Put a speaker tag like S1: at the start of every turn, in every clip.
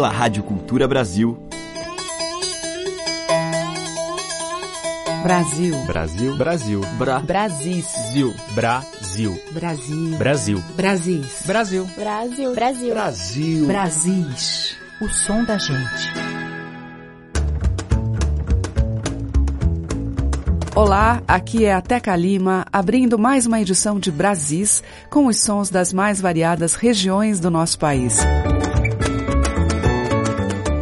S1: pela Rádio Cultura Brasil.
S2: Brasil.
S3: Brasil. Brasil.
S2: Bra. Brasil.
S3: Brasil.
S2: Brasil.
S3: Brasil.
S2: Brasil.
S3: Brasil.
S4: Brasil. Brasil.
S5: Brasil.
S2: Brasis. O som da gente. Olá, aqui é a Teca Lima, abrindo mais uma edição de Brasis com os sons das mais variadas regiões do nosso país.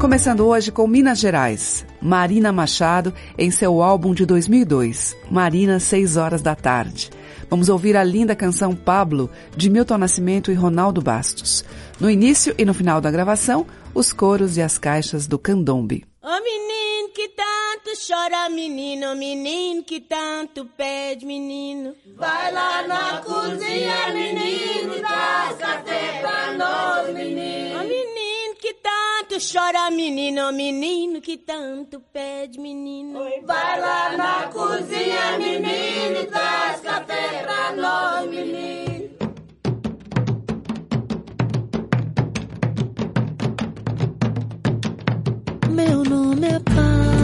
S2: Começando hoje com Minas Gerais. Marina Machado em seu álbum de 2002, Marina, 6 horas da tarde. Vamos ouvir a linda canção Pablo, de Milton Nascimento e Ronaldo Bastos. No início e no final da gravação, os coros e as caixas do candombe.
S6: Ô oh, menino que tanto chora, menino, menino que tanto pede, menino.
S7: Vai lá na cozinha, menino, traz café pra nós, menino.
S6: Ô oh, menino que tanto chora, menino, menino que tanto pede, menino.
S7: Vai lá na cozinha, menino, traz café pra nós, menino.
S8: Meu nome é Pablo,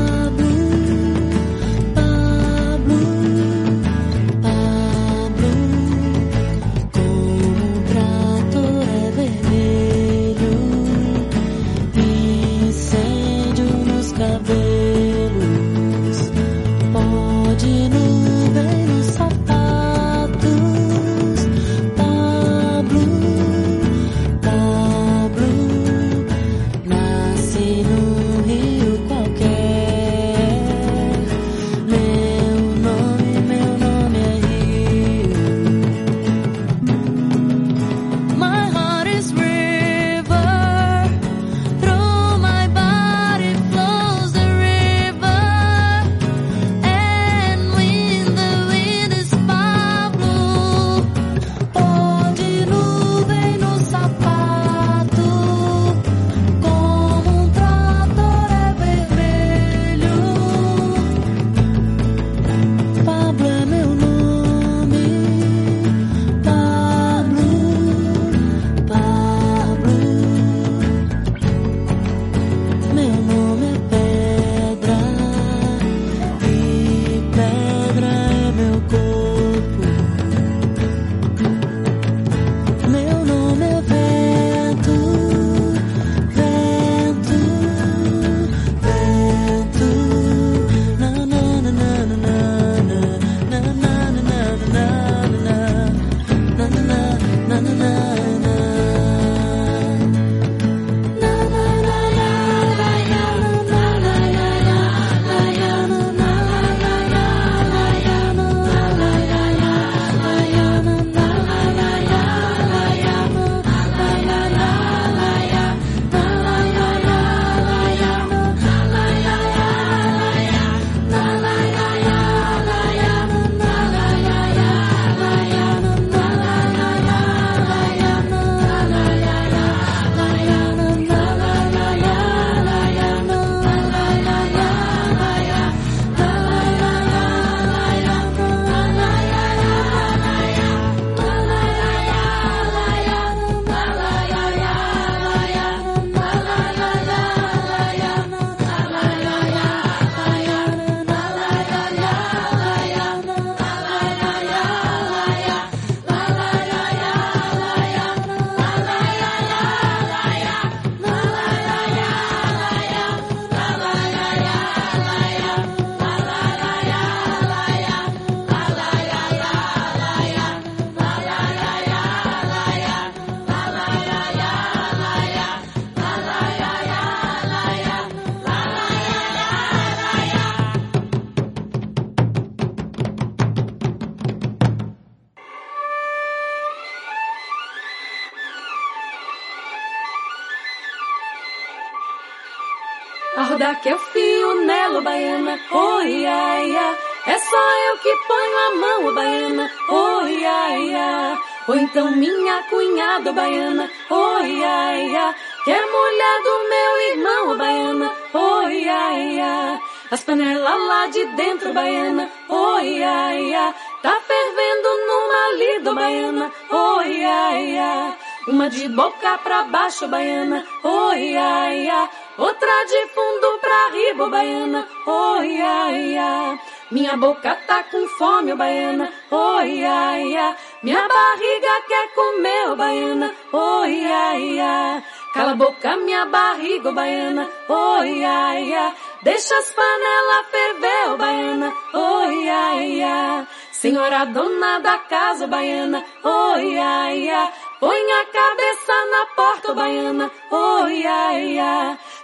S9: Ou então minha cunhada, baiana, oi, ai, ai. Que é mulher do meu irmão, baiana, oi, ai, ai. As panelas lá de dentro, baiana, oi, ai, ai. Tá fervendo numa lido, baiana, oi, ai, ai. Uma de boca pra baixo, baiana, oi, ai, ai.
S10: olha de fundo pra riba, baiana, oh, ia, ia. Minha boca tá com fome, oh, baiana, oh, ia, ia. Minha barriga quer comer, oh, baiana, oh, ia, ia. Cala a boca, minha barriga, oh, baiana, oh, ia, ia. Deixa as panelas ferver, oh, baiana, oh, ia, ia. Senhora dona da casa, oh, baiana, oh, ia, ia. Põe a cabeça na porta, oh, baiana, oh.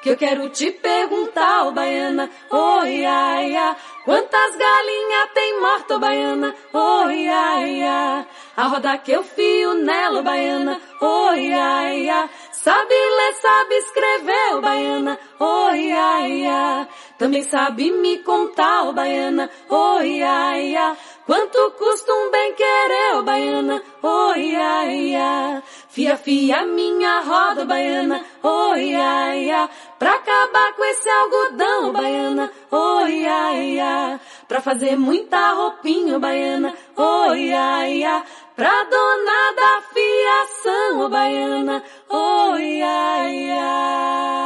S10: Que eu quero te perguntar, oh, baiana, oh, ia, ia. Quantas galinhas tem morto, oh, baiana, oh, ia, ia. A roda que eu fio nela, oh, baiana, oh, ia, ia. Sabe ler, sabe escrever, oh, baiana, oh, ia, ia. Também sabe me contar, oh, baiana, oh, ia, ia. Quanto custa um bem querer, oh, baiana, oh, ia, ia. Fia, fia, minha roda, baiana, oh, ia, ia. Pra acabar com esse algodão, baiana, oh, ia, ia. Pra fazer muita roupinha, baiana, oh, ia, ia. Pra dona da fiação, baiana, oh, ia, ia.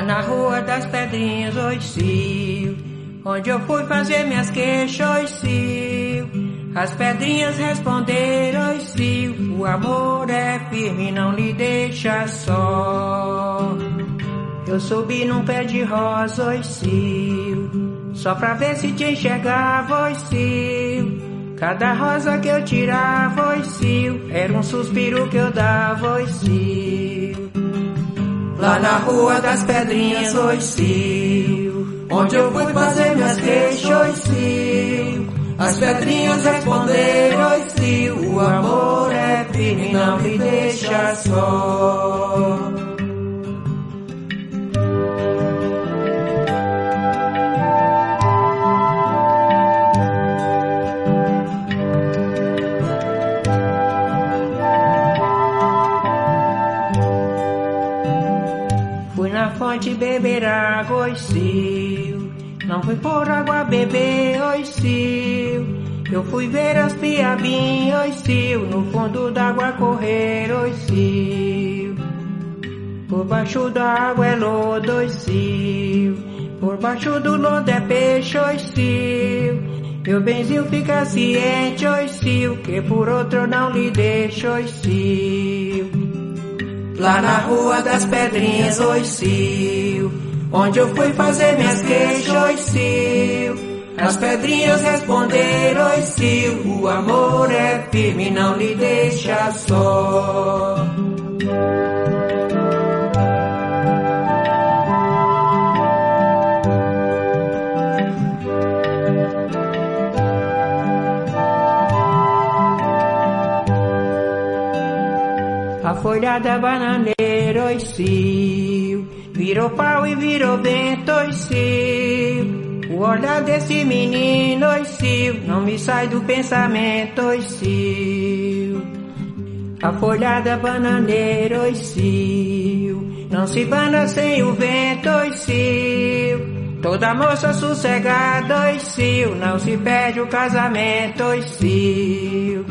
S1: Lá na rua das pedrinhas, oi, cio, onde eu fui fazer minhas queixas, oi, cio. As pedrinhas responderam, oi, cio, o amor é firme, não lhe deixa só. Eu subi num pé de rosa, oi, cio, só pra ver se te enxergava, oi, cio. Cada rosa que eu tirava, oi, cio, era um suspiro que eu dava, oi, cio. Lá na rua das pedrinhas, oi, cio, onde eu fui fazer minhas queixas, oi, cio. As pedrinhas responderam, oi, cio, o amor é firme, não me deixa só. Fonte beber água, oi, cio. Não fui por água beber, oi, cio. Eu fui ver as piabinhas, oi, cio. No fundo d'água correr, oi, cio. Por baixo da água é lodo, oi, cio. Por baixo do lodo é peixe, oi, cio. Meu benzinho fica ciente, oi, cio. Que por outro não lhe deixo, oi, cio. Lá na rua das pedrinhas, oi, cio. Onde eu fui fazer minhas queixas, cio. As pedrinhas responderam, cio. O amor é firme, não lhe deixa só. Folha da bananeira, cio. Virou pau e virou vento, oi, cio. O olhar desse menino, oi, cio. Não me sai do pensamento, oi, cio. A folha da bananeira, cio. Não se bana sem o vento, oi, cio. Toda moça sossegada, cio. Não se perde o casamento, oi, cio.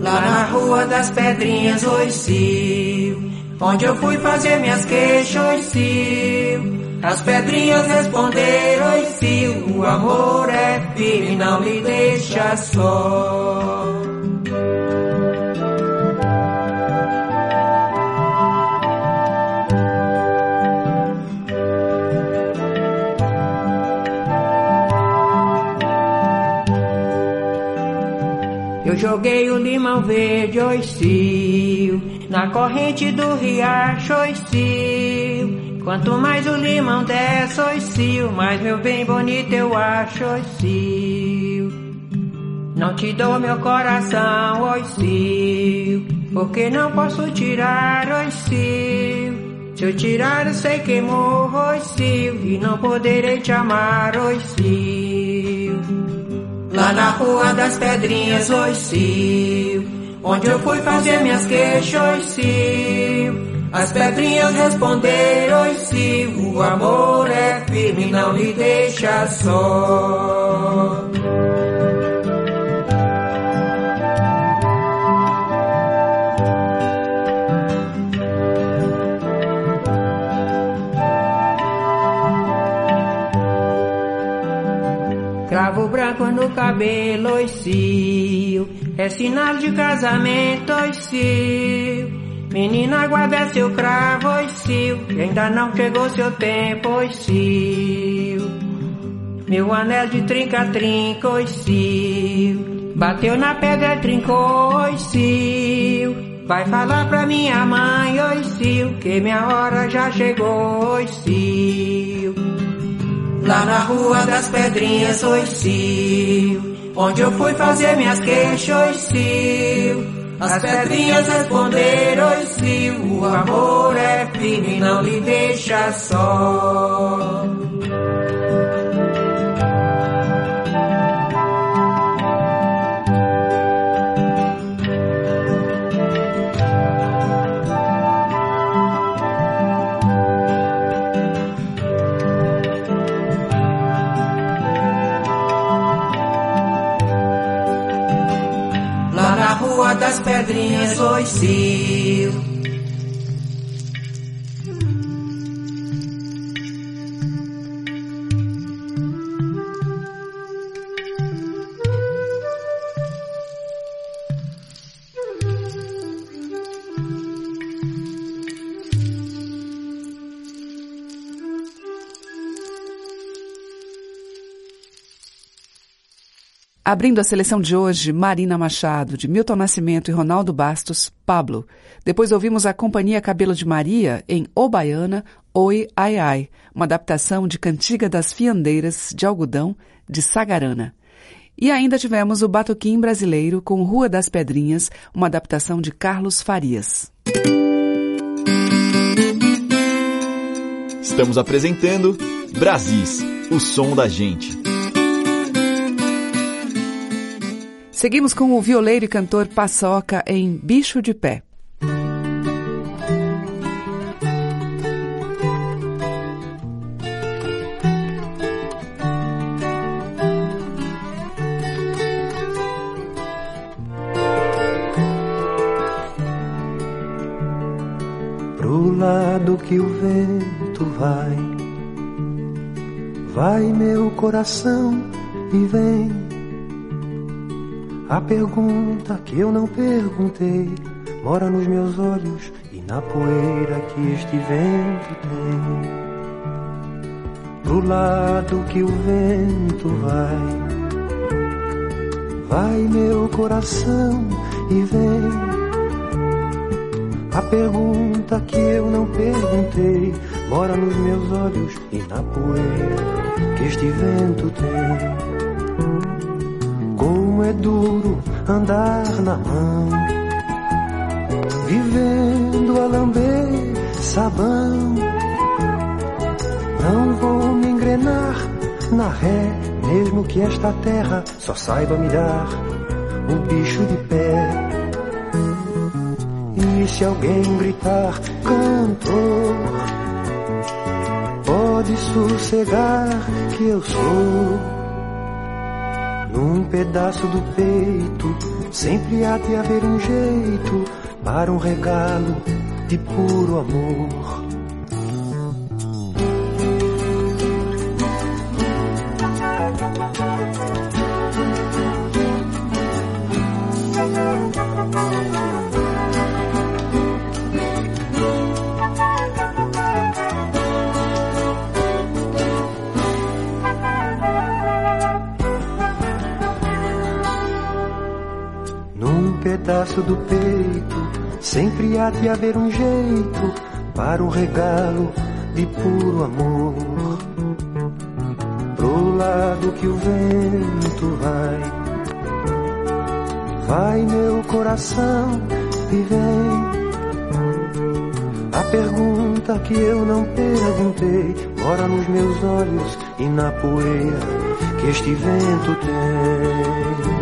S1: Lá na rua das pedrinhas, oi, cio. Onde eu fui fazer minhas queixas, cio. As pedrinhas responderam, oi, cio. O amor é firme, não me deixa só. Joguei o limão verde, oi, cio, na corrente do riacho, oi, cio. Quanto mais o limão desce, oi, cio, mais meu bem bonito eu acho, oi, cio. Não te dou meu coração, oi, cio, porque não posso tirar, oi, cio. Se eu tirar, eu sei que morro, oi, cio, e não poderei te amar, oi, cio. Lá na rua das pedrinhas, oi, cio. Onde eu fui fazer minhas queixas, cio. As pedrinhas responderam se o amor é firme, não lhe deixa só. Cabelo, cio. É sinal de casamento, cio. Menina, guarda seu cravo, cio. Ainda não chegou seu tempo, cio. Meu anel de trinca-trinca, cio. Bateu na pedra, trincou, cio. Vai falar pra minha mãe, cio. Que minha hora já chegou, cio. Lá na rua das pedrinhas, oi, cio. Onde eu fui fazer minhas queixas, oi, cio. As pedrinhas responderam, cio. O amor é firme, não lhe deixa só. Pedrinhas,
S2: Abrindo a seleção de hoje, Marina Machado, de Milton Nascimento e Ronaldo Bastos, Pablo. Depois ouvimos a Companhia Cabelo de Maria em O Baiana, Oi Ai Ai, uma adaptação de Cantiga das Fiandeiras de Algodão, de Sagarana. E ainda tivemos o Batuquim Brasileiro com Rua das Pedrinhas, uma adaptação de Carlos Farias.
S3: Estamos apresentando Brasis, o som da gente.
S2: Seguimos com o violeiro e cantor Paçoca em Bicho de Pé.
S4: Pro lado que o vento vai, vai meu coração e vem. A pergunta que eu não perguntei mora nos meus olhos e na poeira que este vento tem. Pro lado que o vento vai, vai meu coração e vem. A pergunta que eu não perguntei mora nos meus olhos e na poeira que este vento tem. Duro andar na mão, vivendo a lamber sabão. Não vou me engrenar na ré, mesmo que esta terra só saiba me dar o bicho de pé. E se alguém gritar, cantor, pode sossegar que eu sou. Pedaço do peito, sempre há de haver um jeito para um regalo de puro amor. De haver um jeito para um regalo de puro amor. Pro lado que o vento vai, vai meu coração e vem. A pergunta que eu não perguntei mora nos meus olhos e na poeira que este vento tem.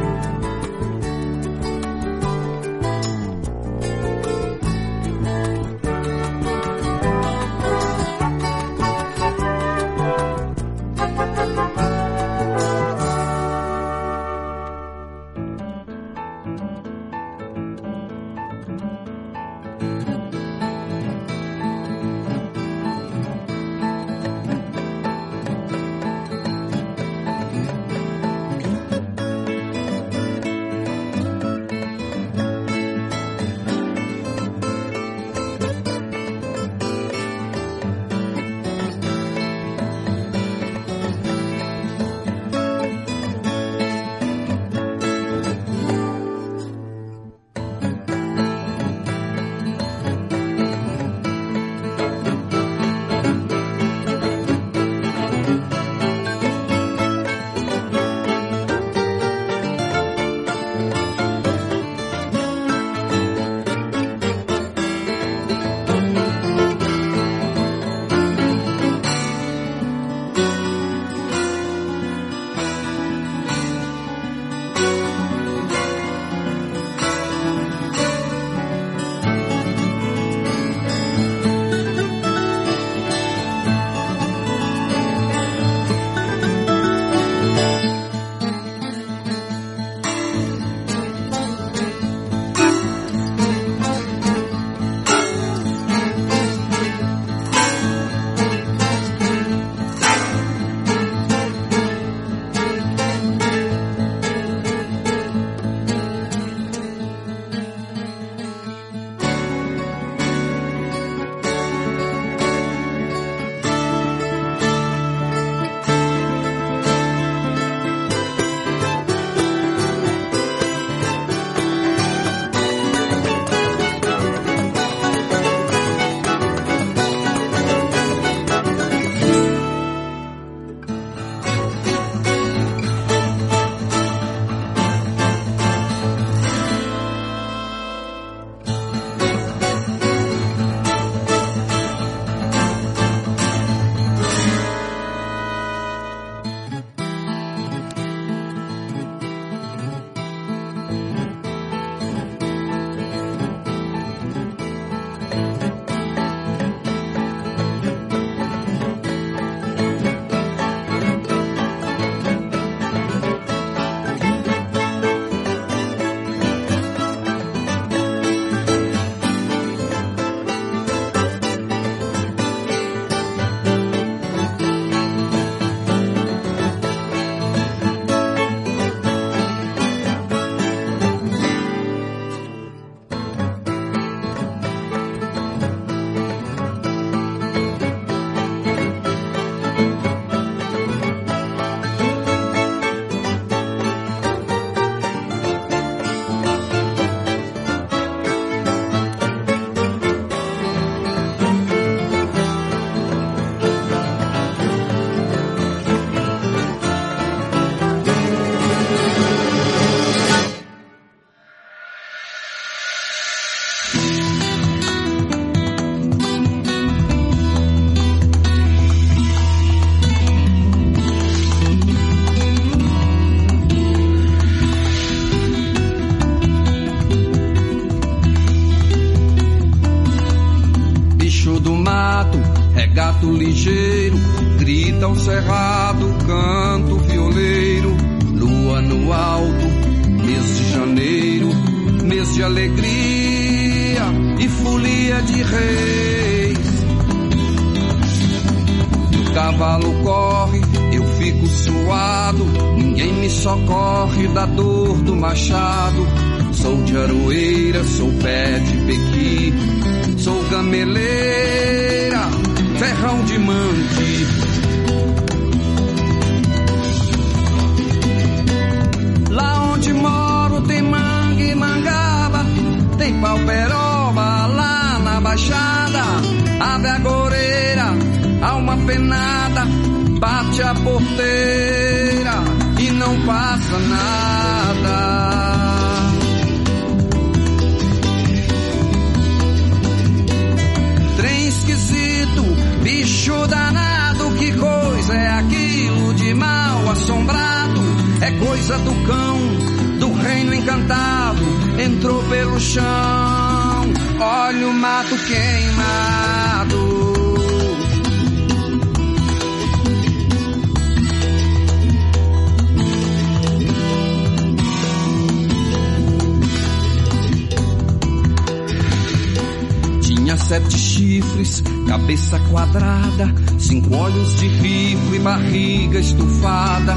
S5: Sete chifres, cabeça quadrada, cinco olhos de rifle, barriga estufada,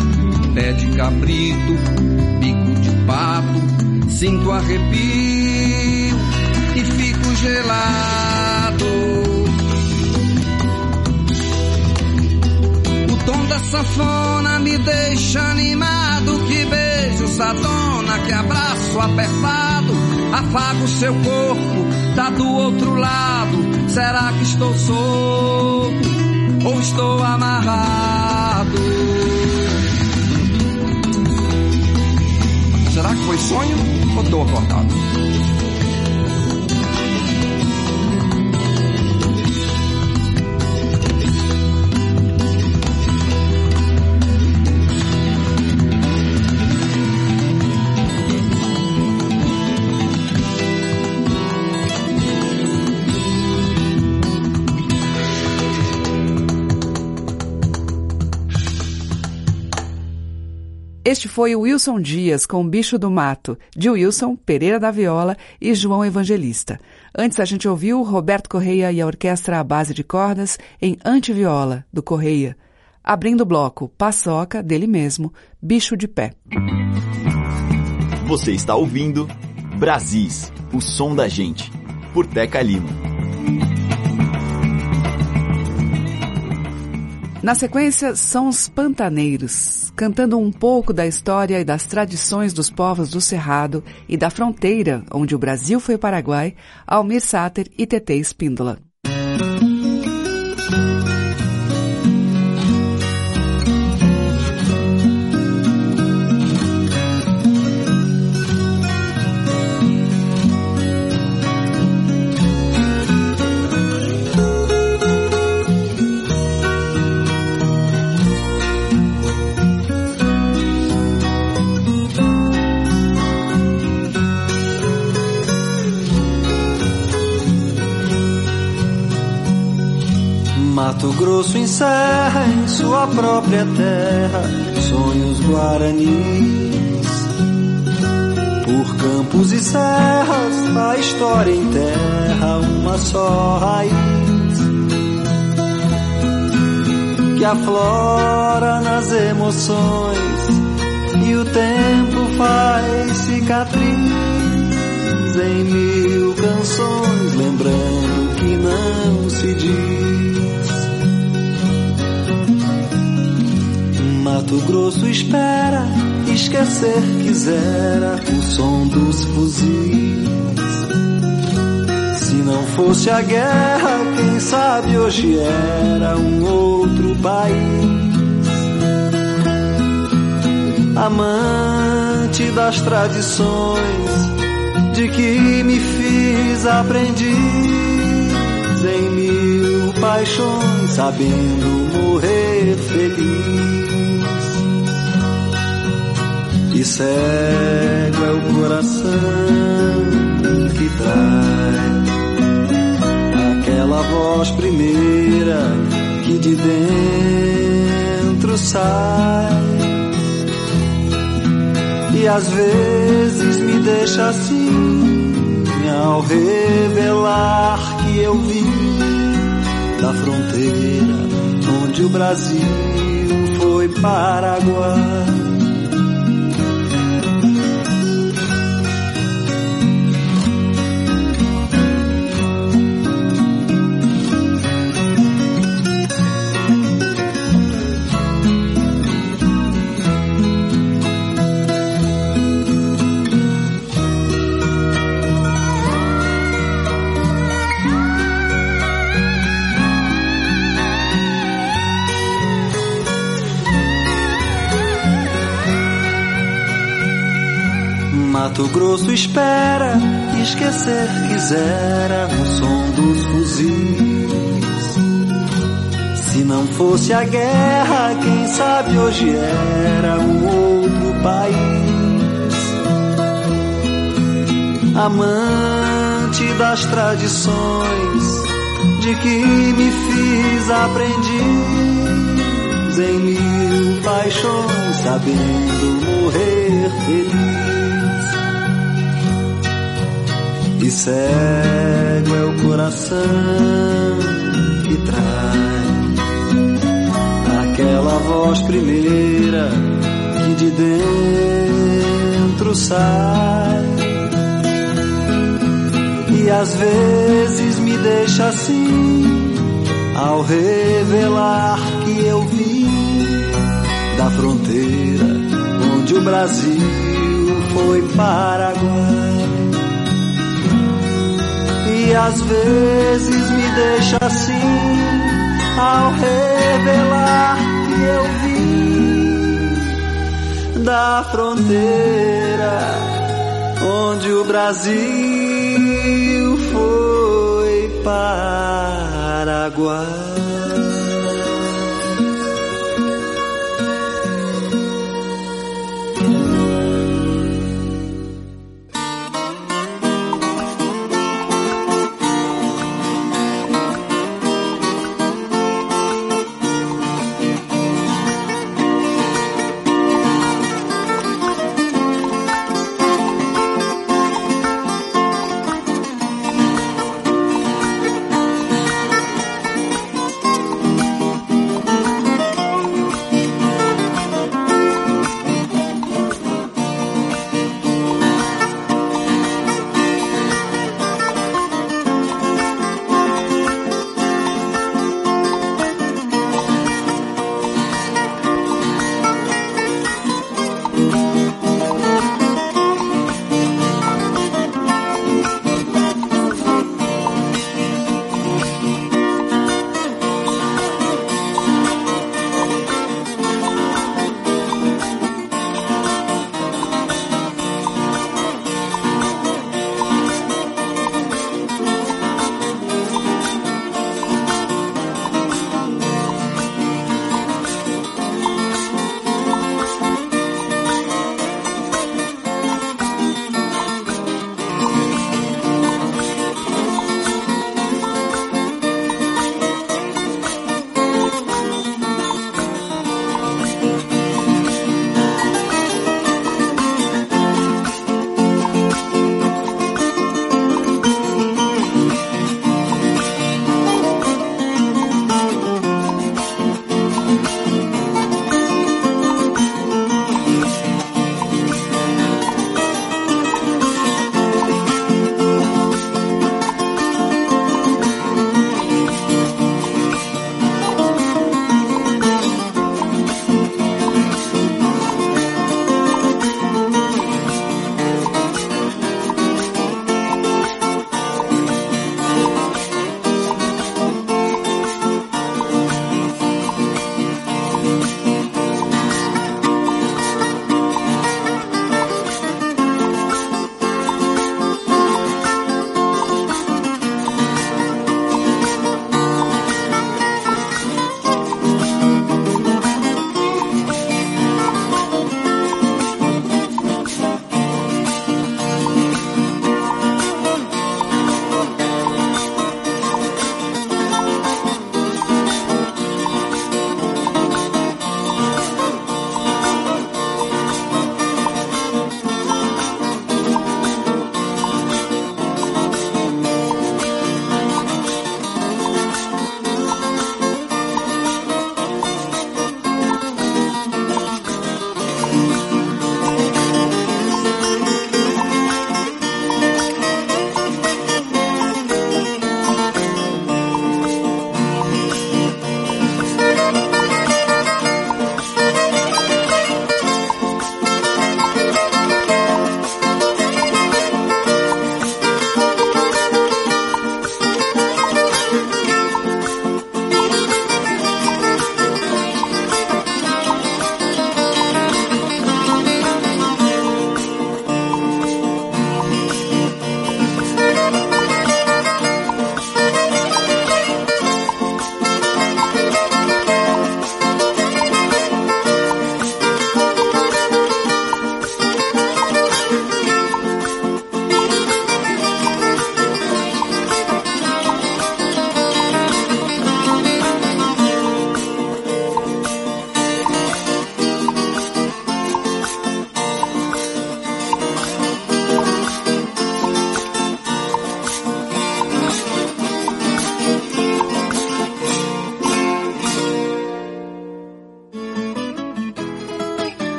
S5: pé de cabrito, bico de pato, sinto arrepio e fico gelado. O tom da sanfona me deixa animado, que beijo sadona, que abraço apertado, afago seu corpo, tá do outro lado. Será que estou solto ou estou amarrado? Será que foi sonho ou tô acordado?
S2: Este foi o Wilson Dias com Bicho do Mato, de Wilson, Pereira da Viola e João Evangelista. Antes a gente ouviu Roberto Correia e a orquestra à base de cordas em Antiviola, do Correia. Abrindo o bloco, Paçoca, dele mesmo, Bicho de Pé.
S3: Você está ouvindo Brasis, o som da gente, por Teca Lima.
S2: Na sequência, são os Pantaneiros, cantando um pouco da história e das tradições dos povos do Cerrado e da fronteira onde o Brasil foi Paraguai, Almir Sater e Tetê Espíndola.
S11: Encerra em sua própria terra sonhos guaranis. Por campos e serras a história enterra uma só raiz que aflora nas emoções e o tempo faz cicatriz em mil canções, lembrando que não se diz. Mato Grosso espera, esquecer quisera o som dos fuzis. Se não fosse a guerra, quem sabe hoje era um outro país. Amante das tradições, de que me fiz aprendiz em mil paixões, sabendo morrer feliz. E cego é o coração que traz aquela voz primeira que de sai. E às vezes me deixa assim, ao revelar que eu vim da fronteira onde o Brasil foi Paraguai. Mato Grosso espera, esquecer quisera o som dos fuzis. Se não fosse a guerra, quem sabe hoje era um outro país. Amante das tradições, de que me fiz aprendiz em mil paixões, sabendo morrer feliz. Cego é o coração que traz aquela voz primeira que de dentro sai. E às vezes me deixa assim, ao revelar que eu vim da fronteira onde o Brasil foi Paraguai e às vezes me deixa assim ao revelar que eu vim da fronteira onde o Brasil foi Paraguai.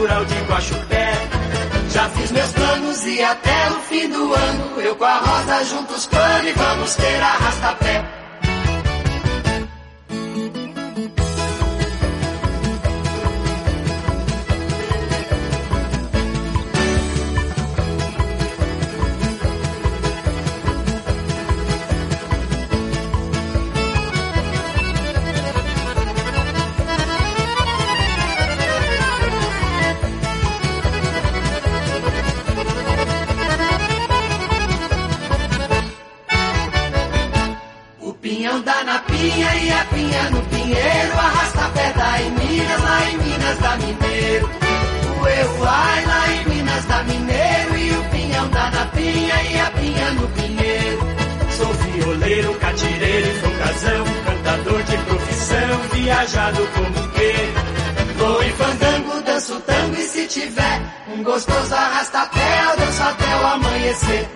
S12: Natural de Guaxupé.
S13: Já fiz meus planos e até o fim do ano eu com a rosa juntos pano e vamos ter arrasta-pé.
S12: Viajado como que.
S13: Vou em fandango, danço tango e se tiver um gostoso arrasta-pé, eu danço até o amanhecer.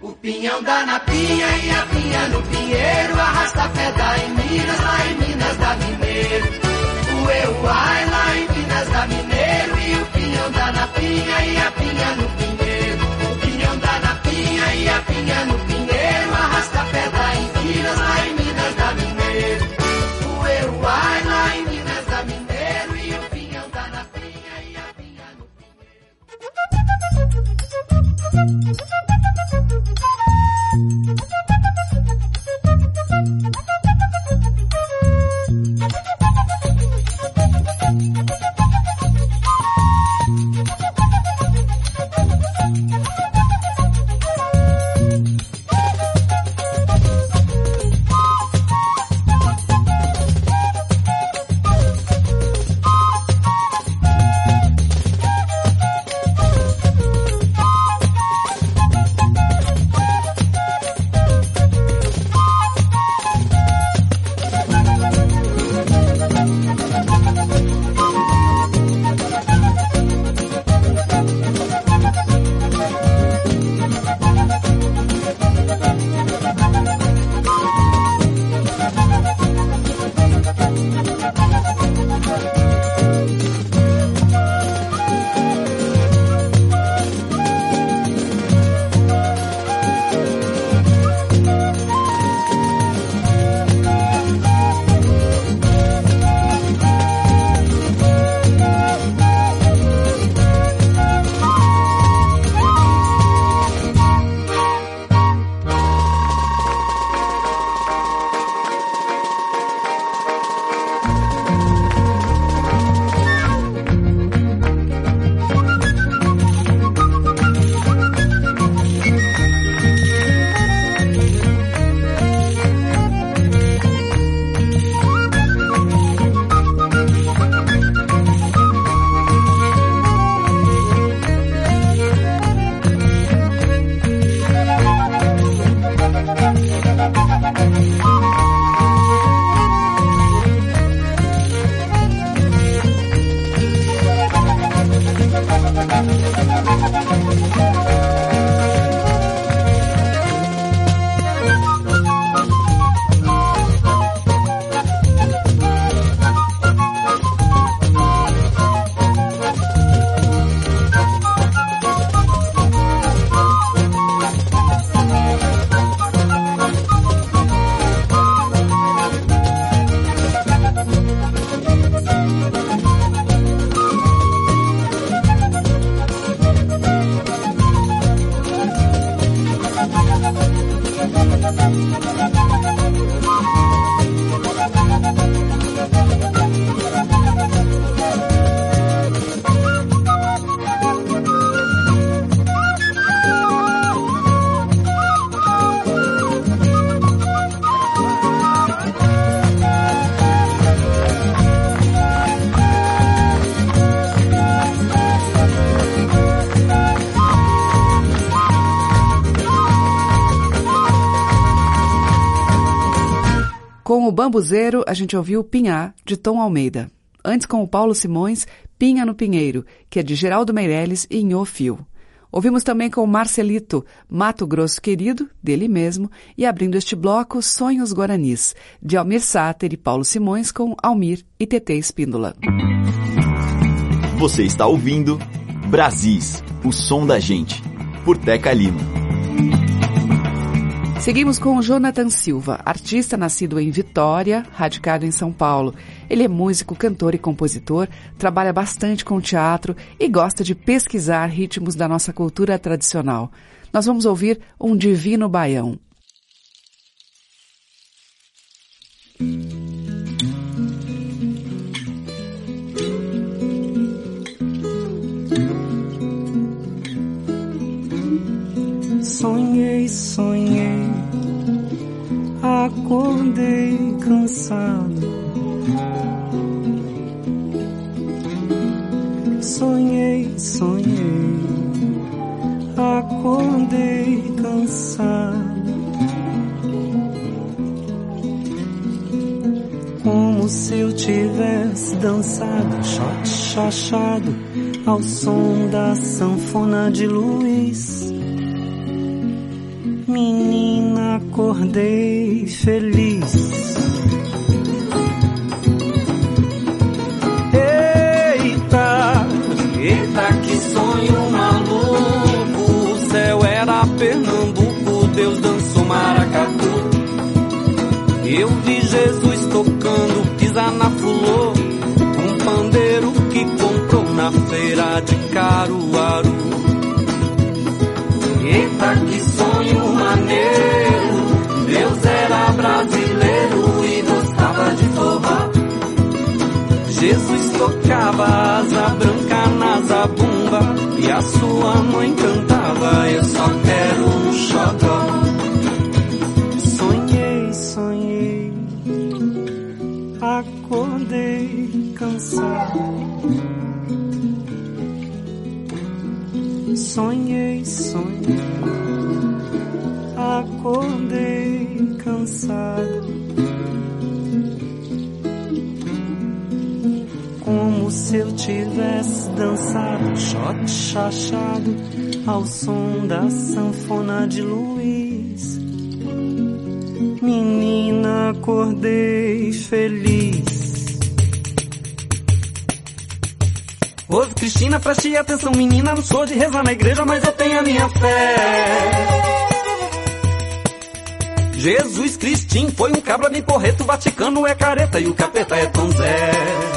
S13: O pinhão dá na pinha e a pinha no pinheiro, arrasta pedra em Minas, lá em Minas da Mineiro. O Euai lá em Minas da Mineiro e o pinhão dá na pinha e a pinha no pinheiro. O pinhão dá na pinha e a pinha no pinheiro, arrasta pedra em Minas, lá em Thank
S2: you. Bambuzeiro, a gente ouviu Pinhá, de Tom Almeida. Antes, com o Paulo Simões, Pinha no Pinheiro, que é de Geraldo Meirelles e Inho Fio. Ouvimos também com Marcelito, Mato Grosso Querido, dele mesmo, e abrindo este bloco, Sonhos Guaranis, de Almir Sater e Paulo Simões com Almir e TT Espíndola.
S3: Você está ouvindo Brasis, o som da gente, por Teca Lima.
S2: Seguimos com Jonathan Silva, artista nascido em Vitória, radicado em São Paulo. Ele é músico, cantor e compositor, trabalha bastante com teatro e gosta de pesquisar ritmos da nossa cultura tradicional. Nós vamos ouvir um divino baião.
S14: Sonhei, sonhei, acordei cansado. Sonhei, sonhei, acordei cansado. Como se eu tivesse dançado, chachado, ao som da sanfona de Luiz menina, acordei feliz. Eita, eita, que sonho maluco. O céu era Pernambuco, Deus dançou maracatu. Eu vi Jesus tocando, pisar na fulô. Um pandeiro que comprou na feira de Caruaru. Jesus tocava asa branca na zabumba e a sua mãe cantava Eu só quero um xodó. Sonhei, sonhei, acordei cansado. Sonhei, sonhei, acordei cansado. Se eu tivesse dançado, shot chachado, ao som da sanfona de Luiz. Menina, acordei feliz. Ouve Cristina, preste atenção menina, não sou de rezar na igreja, mas eu tenho a minha fé. Jesus Cristim foi um cabra bem porreto, Vaticano é careta e o capeta é Tom Zé.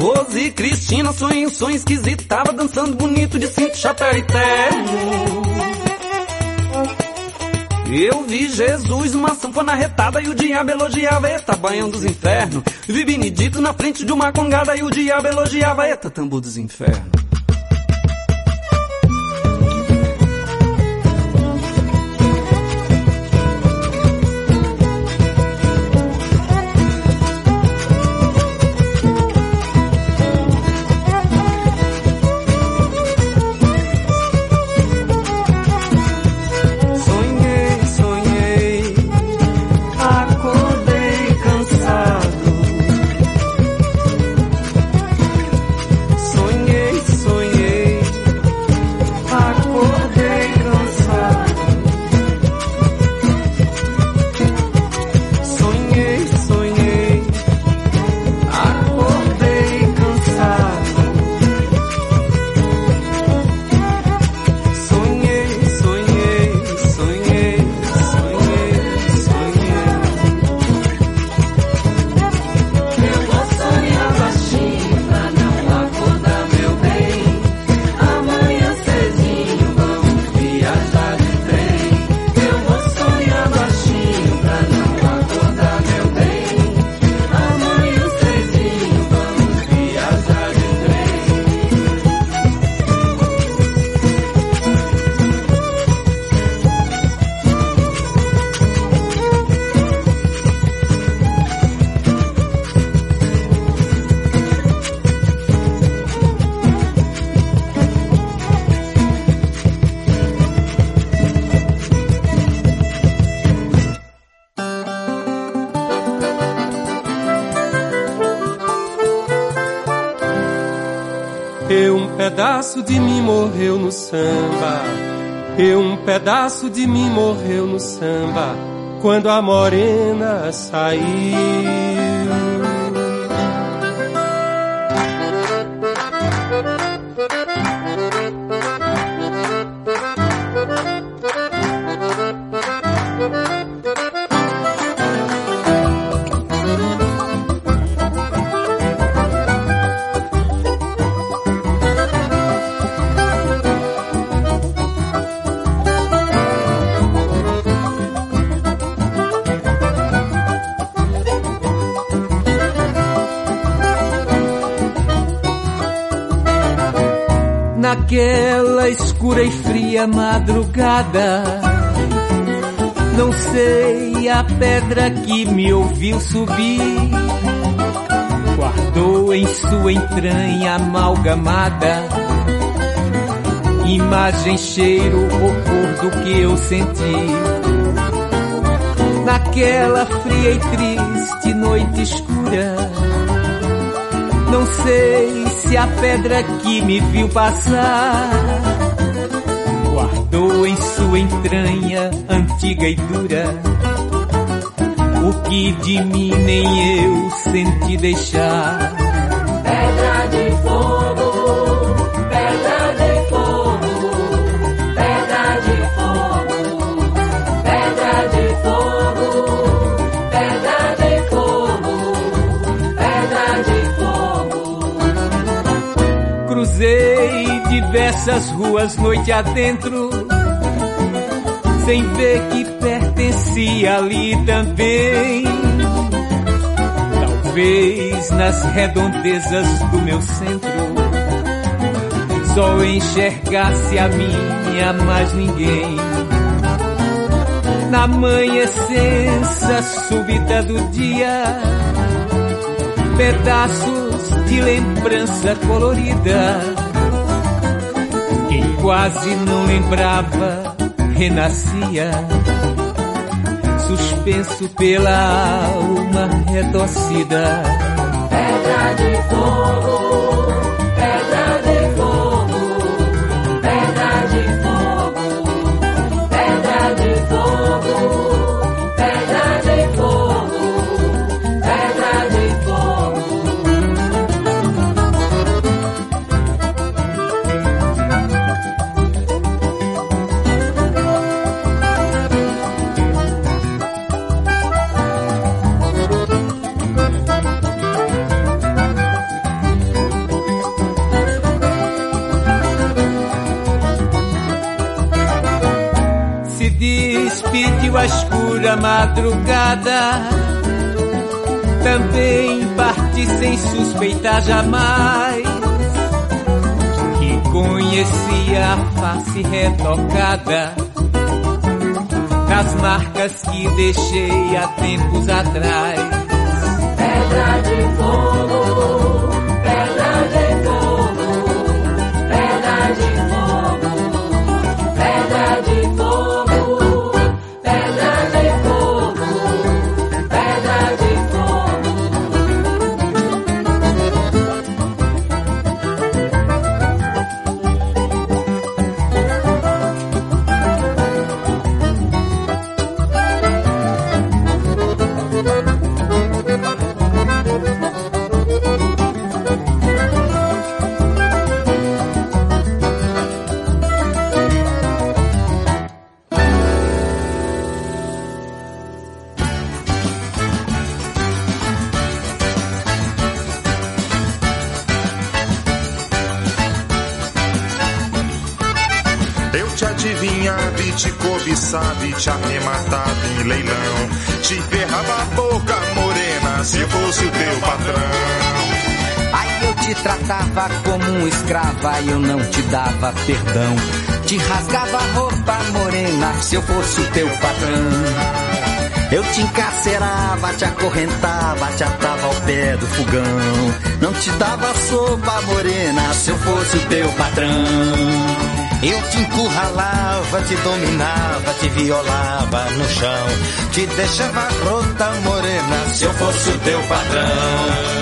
S14: Rose e Cristina, sonho, sonho esquisito, tava dançando bonito de cinto, chapéu e terno. Eu vi Jesus numa sanfona retada e o diabo elogiava Eta, banhão dos infernos. Vi Benedito na frente de uma congada e o diabo elogiava Eta, tambor dos infernos.
S15: Pedaço de mim morreu no samba. E um pedaço de mim morreu no samba. Quando a morena saiu.
S16: Fria madrugada. Não sei a pedra que me ouviu subir, guardou em sua entranha amalgamada. Imagem, cheiro, cor do que eu senti. Naquela fria e triste noite escura, não sei se a pedra que me viu passar entranha antiga e dura o que de mim nem eu senti deixar.
S10: Pedra de fogo, pedra de fogo, pedra de fogo, pedra de fogo, pedra de fogo, pedra de fogo.
S16: Cruzei diversas ruas noite adentro, sem ver que pertencia ali também. Talvez nas redondezas do meu centro, só enxergasse a minha mais ninguém. Na manhã-sensa súbita do dia, pedaços de lembrança colorida. Quem quase não lembrava, renascia, suspenso pela alma retorcida.
S10: Pedra de fogo,
S16: madrugada, também parti sem suspeitar jamais. Que conhecia a face retocada. Das marcas que deixei há tempos atrás.
S10: Pedra de fogo,
S17: e te arrematava em leilão. Te ferrava a boca morena se fosse o teu patrão.
S18: Aí eu te tratava como um escrava e eu não te dava perdão. Te rasgava a roupa morena se eu fosse o teu patrão. Eu te encarcerava, te acorrentava, te atava ao pé do fogão. Não te dava sopa morena se eu fosse o teu patrão. Eu te encurralava, te dominava, te violava no chão. Te deixava rota morena se eu fosse o teu patrão.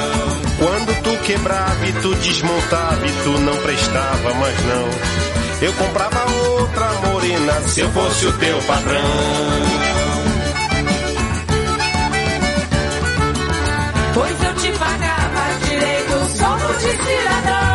S17: Quando tu
S19: quebrava e tu desmontava e tu não prestava, mas não. Eu comprava outra morena se eu fosse o teu patrão.
S10: du Sud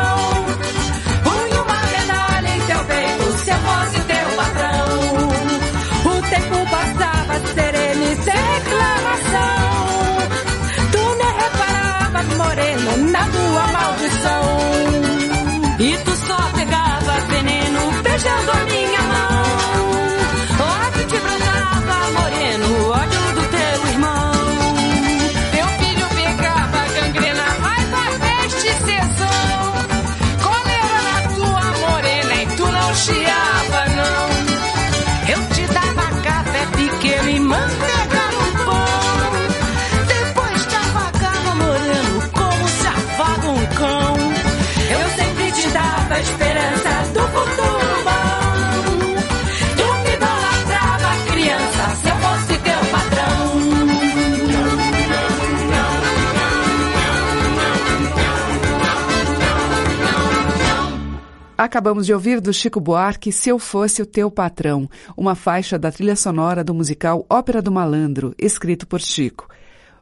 S2: Acabamos de ouvir do Chico Buarque Se Eu Fosse o Teu Patrão, uma faixa da trilha sonora do musical Ópera do Malandro, escrito por Chico.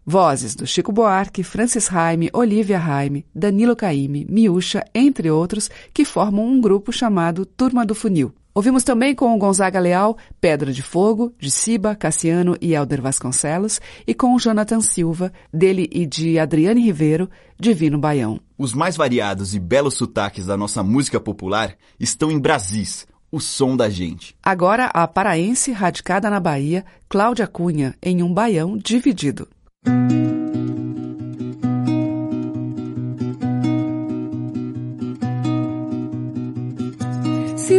S2: Vozes do Chico Buarque, Francis Raime, Olivia Raime, Danilo Caime, Miúcha, entre outros, que formam um grupo chamado Turma do Funil. Ouvimos também com o Gonzaga Leal, Pedra de Fogo, de Ciba, Cassiano e Helder Vasconcelos, e com o Jonathan Silva, dele e de Adriane Ribeiro, Divino Baião.
S3: Os mais variados e belos sotaques da nossa música popular estão em Brasis, o som da gente.
S2: Agora a paraense radicada na Bahia, Cláudia Cunha, em um baião dividido.
S9: Se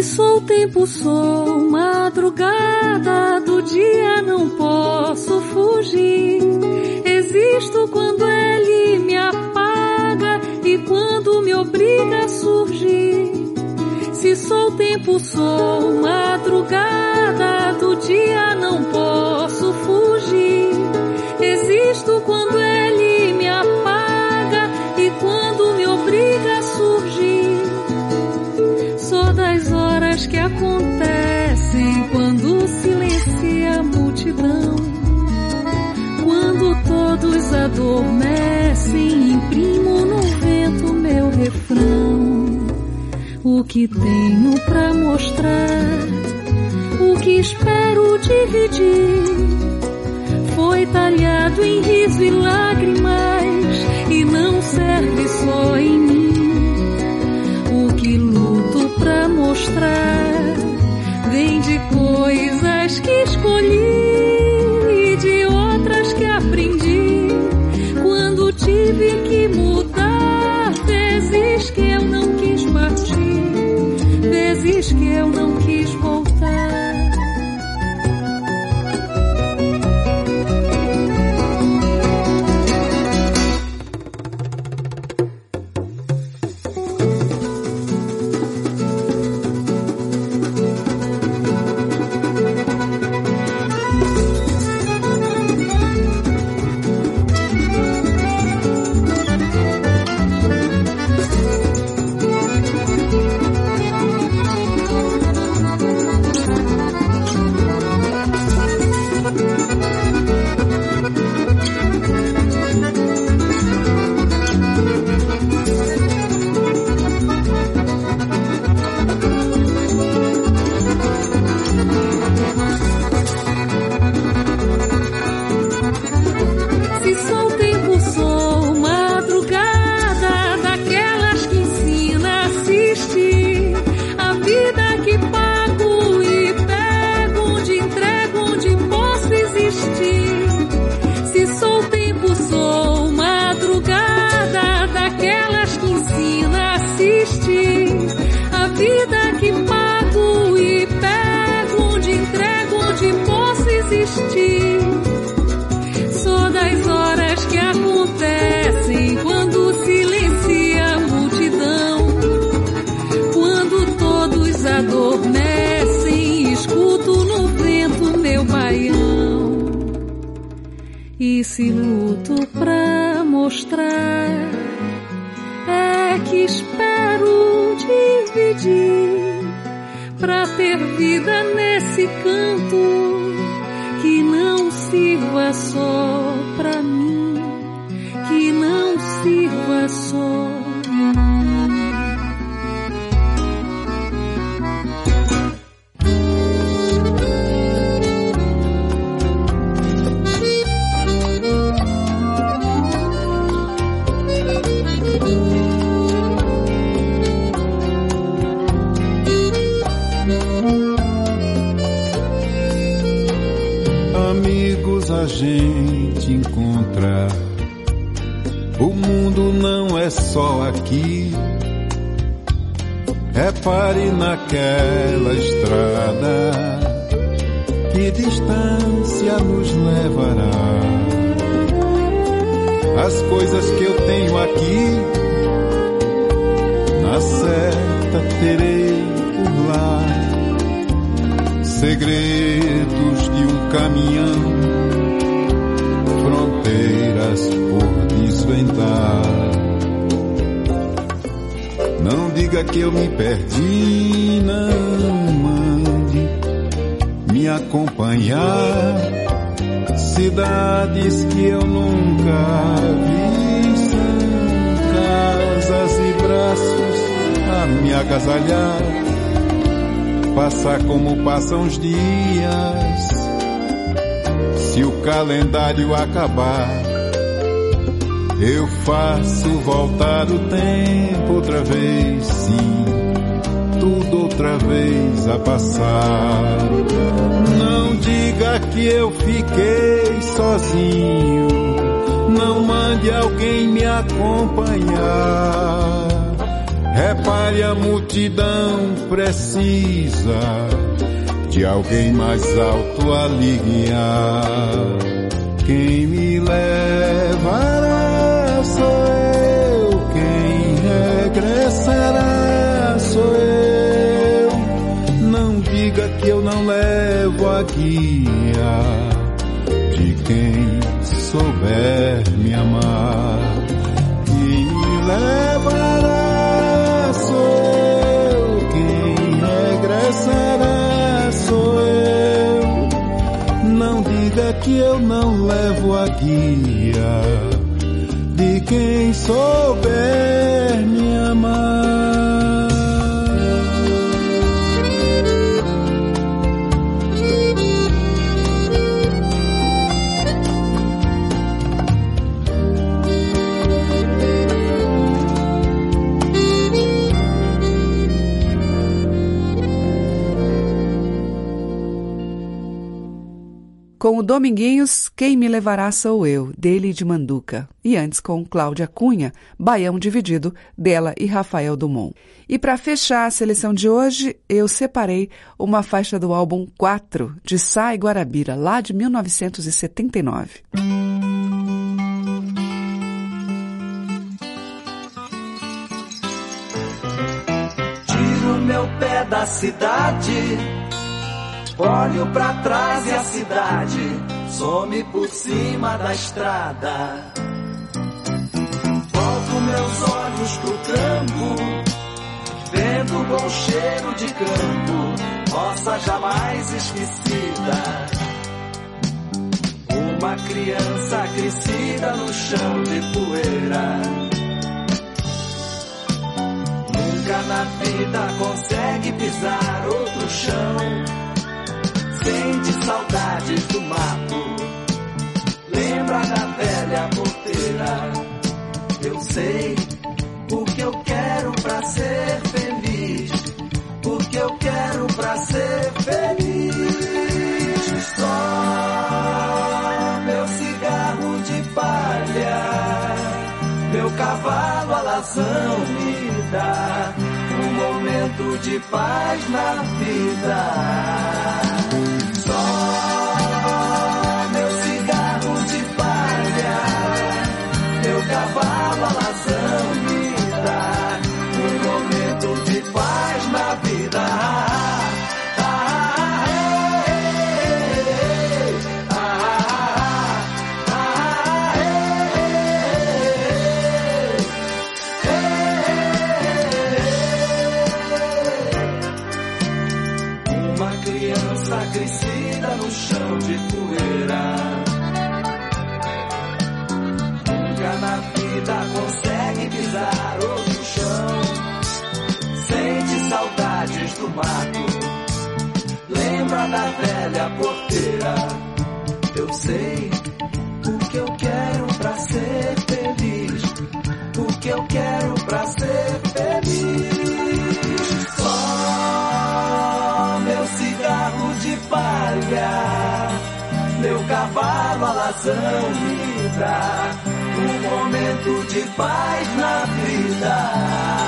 S9: sou tempo, sou madrugada, do dia não posso fugir. Existo quando ele me apaga e quando me obriga a surgir. Se sou tempo, sou madrugada, do dia não posso fugir. Existo quando ele me apaga acontecem quando silencia a multidão. Quando todos adormecem, imprimo no vento meu refrão. O que tenho pra mostrar, o que espero dividir foi talhado em riso e lágrimas e não serve só em mim. Mostrar. Vem de coisas que escolhi
S20: 锁。Naquela estrada. Que distância nos levará? As coisas que eu tenho aqui, na certa terei por lá segredos de um caminhão, fronteiras por desvendar. Não diga que eu me perdi, não mande me acompanhar. Cidades que eu nunca vi são casas e braços a me agasalhar passar como passam os dias. Se o calendário acabar, eu faço voltar o tempo outra vez, sim, tudo outra vez a passar. Não diga que eu fiquei sozinho, não mande alguém me acompanhar. Repare a multidão precisa de alguém mais alto a lhe guiar. Quem me levará eu, levo a guia de quem souber me amar. Quem me levará regressará sou eu. Não diga que eu não levo a guia de quem souber me amar.
S2: Com o Dominguinhos, Quem Me Levará Sou Eu, dele de Manduca. E antes com Cláudia Cunha, Baião Dividido, dela e Rafael Dumont. E para fechar a seleção de hoje, eu separei uma faixa do álbum 4, de Sai Guarabira, lá de 1979.
S21: Tiro meu pé da cidade Olho pra trás e a cidade some por cima da estrada. Volto meus olhos pro campo, vendo o bom cheiro de campo, roça jamais esquecida. Uma criança crescida no chão de poeira. Nunca na vida consegue pisar outro chão sente saudade do mato. Lembra da velha porteira. Eu sei o que eu quero pra ser feliz. O que eu quero pra ser feliz. Só meu cigarro de palha, meu cavalo alazão me dá um momento de paz na vida. Mato. Lembra da velha porteira. Eu sei o que eu quero pra ser feliz. O que eu quero pra ser feliz. Só meu cigarro de palha, meu cavalo alazão me dá um momento de paz na vida.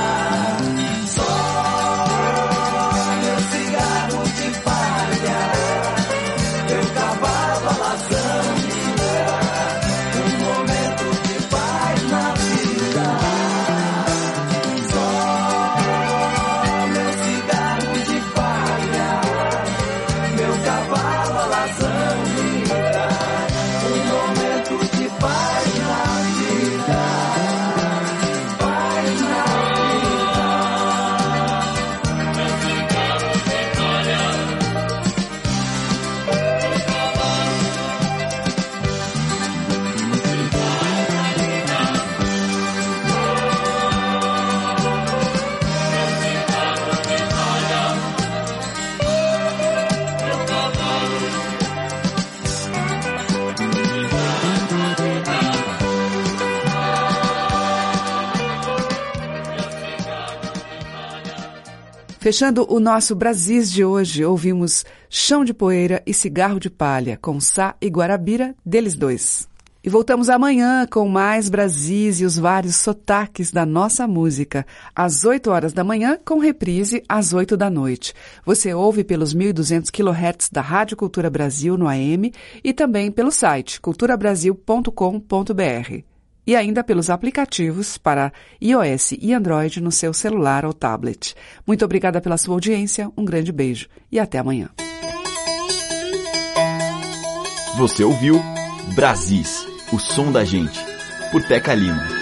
S2: Fechando o nosso Brasis de hoje, ouvimos Chão de Poeira e Cigarro de Palha, com Sá e Guarabira, deles dois. E voltamos amanhã com mais Brasis e os vários sotaques da nossa música, às 8 horas da manhã, com reprise às 8 da noite. Você ouve pelos 1.200 kHz da Rádio Cultura Brasil no AM e também pelo site culturabrasil.com.br e ainda pelos aplicativos para iOS e Android no seu celular ou tablet. Muito obrigada pela sua audiência, um grande beijo e até amanhã.
S3: Você ouviu Brasis, o som da gente, por Teca Lima.